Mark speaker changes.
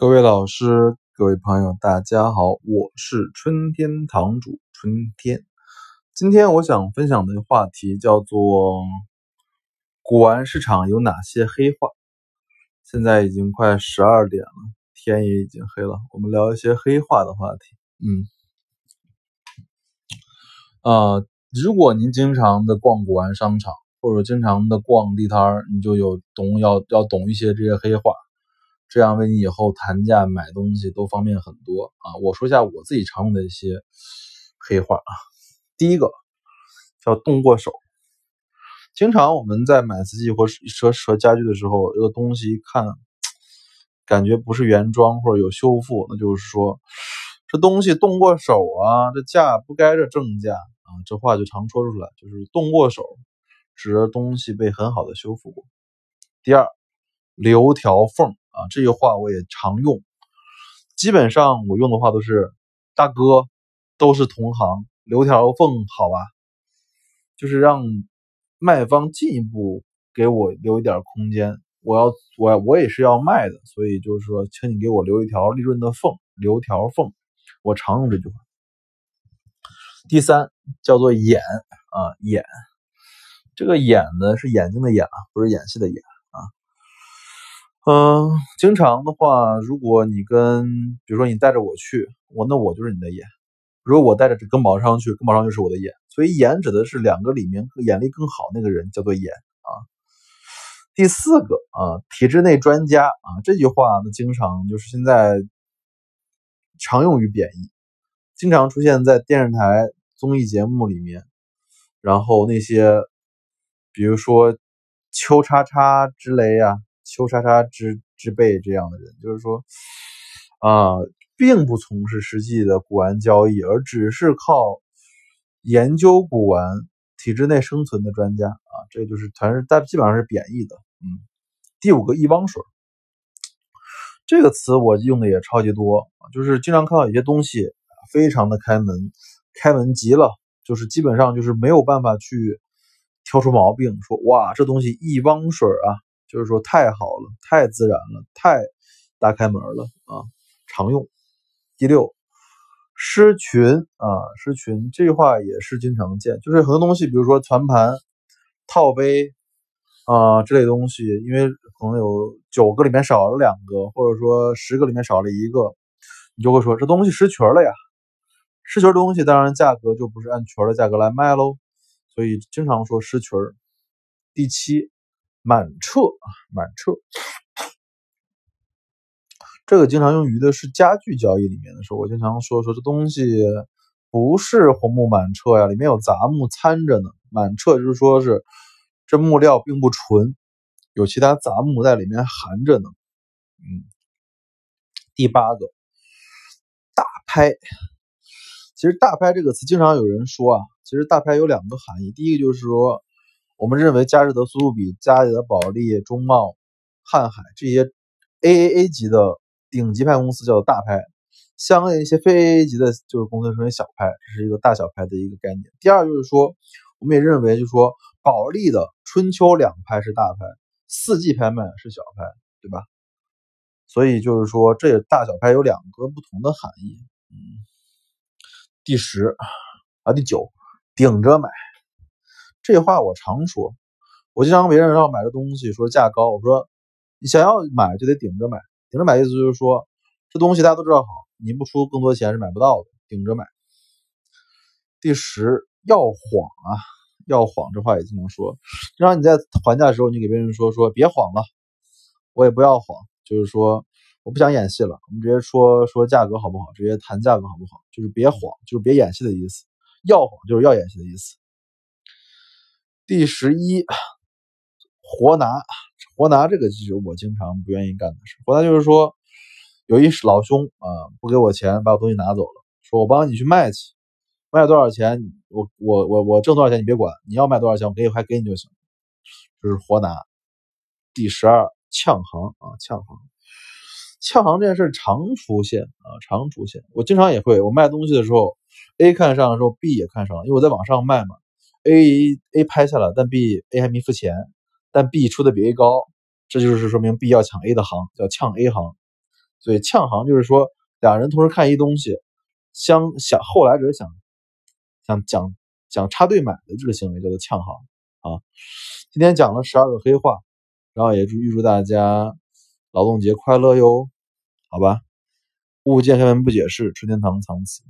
Speaker 1: 各位老师、各位朋友，大家好，我是春天堂主春天。今天我想分享的话题叫做古玩市场有哪些黑话。现在已经快十二点了，天也已经黑了，我们聊一些黑话的话题。嗯，啊，如果您经常的逛古玩商场，或者经常的逛地摊儿，你就有懂要要懂一些这些黑话。这样为你以后谈价买东西都方便很多啊！我说一下我自己常用的一些黑话啊。第一个叫动过手，经常我们在买瓷器或和和家具的时候，这个东西一看感觉不是原装或者有修复，那就是说这东西动过手啊，这价不该这正价啊，这话就常说出来，就是动过手，指的东西被很好的修复过。第二，留条缝。啊，这句话我也常用，基本上我用的话都是大哥，都是同行，留条缝好吧，就是让卖方进一步给我留一点空间，我要我我也是要卖的，所以就是说，请你给我留一条利润的缝，留条缝，我常用这句话。第三叫做演啊演，这个演呢是眼睛的眼啊，不是演戏的演。嗯，经常的话，如果你跟，比如说你带着我去，我那我就是你的眼；如果我带着这跟宝商去，跟宝商就是我的眼。所以眼指的是两个里面眼力更好那个人叫做眼啊。第四个啊，体制内专家啊，这句话呢，经常就是现在常用于贬义，经常出现在电视台综艺节目里面，然后那些比如说邱叉叉之类呀。邱莎莎之之辈这样的人，就是说，啊，并不从事实际的古玩交易，而只是靠研究古玩、体制内生存的专家啊，这就是全是大基本上是贬义的。嗯，第五个一汪水，这个词我用的也超级多，就是经常看到有些东西非常的开门，开门极了，就是基本上就是没有办法去挑出毛病，说哇，这东西一汪水啊。就是说太好了，太自然了，太大开门了啊！常用。第六，狮群啊，狮群这句话也是经常见，就是很多东西，比如说团盘、套杯啊这类东西，因为可能有九个里面少了两个，或者说十个里面少了一个，你就会说这东西失群了呀。失群的东西当然价格就不是按群的价格来卖喽，所以经常说失群。第七。满彻啊，满彻，这个经常用于的是家具交易里面的时候，我经常说说这东西不是红木满彻呀，里面有杂木掺着呢。满彻就是说是这木料并不纯，有其他杂木在里面含着呢。嗯，第八个大拍，其实大拍这个词经常有人说啊，其实大拍有两个含义，第一个就是说。我们认为佳士得、苏富比、嘉里德、保利、中茂、瀚海这些 AAA 级的顶级派公司叫做大拍，相应一些非 AAA 级的就是公司称为小拍，这是一个大小拍的一个概念。第二就是说，我们也认为就是说，保利的春秋两拍是大拍，四季拍卖是小拍，对吧？所以就是说，这大小拍有两个不同的含义。嗯，第十啊，第九，顶着买。这话我常说，我经常别人要买个东西，说价高，我说你想要买就得顶着买，顶着买意思就是说这东西大家都知道好，你不出更多钱是买不到的，顶着买。第十要谎啊，要谎这话也经常说，经常你在还价的时候，你给别人说说别谎了，我也不要谎，就是说我不想演戏了，我们直接说说价格好不好，直接谈价格好不好，就是别谎，就是别演戏的意思，要谎就是要演戏的意思。第十一，活拿，活拿这个就是我经常不愿意干的事。活拿就是说，有一老兄啊，不给我钱，把我东西拿走了，说我帮你去卖去，卖多少钱，我我我我挣多少钱你别管，你要卖多少钱我给还给你就行，就是活拿。第十二，呛行啊，呛行，呛行这件事常出现啊，常出现。我经常也会，我卖东西的时候，A 看上的时候，B 也看上了，因为我在网上卖嘛。A A 拍下了，但 B A 还没付钱，但 B 出的比 A 高，这就是说明 B 要抢 A 的行，叫抢 A 行。所以呛行就是说俩人同时看一东西，相想后来者想想讲讲插队买的这个行为叫做呛行啊。今天讲了十二个黑话，然后也祝预祝大家劳动节快乐哟，好吧？物见开门不解释，春天堂藏词。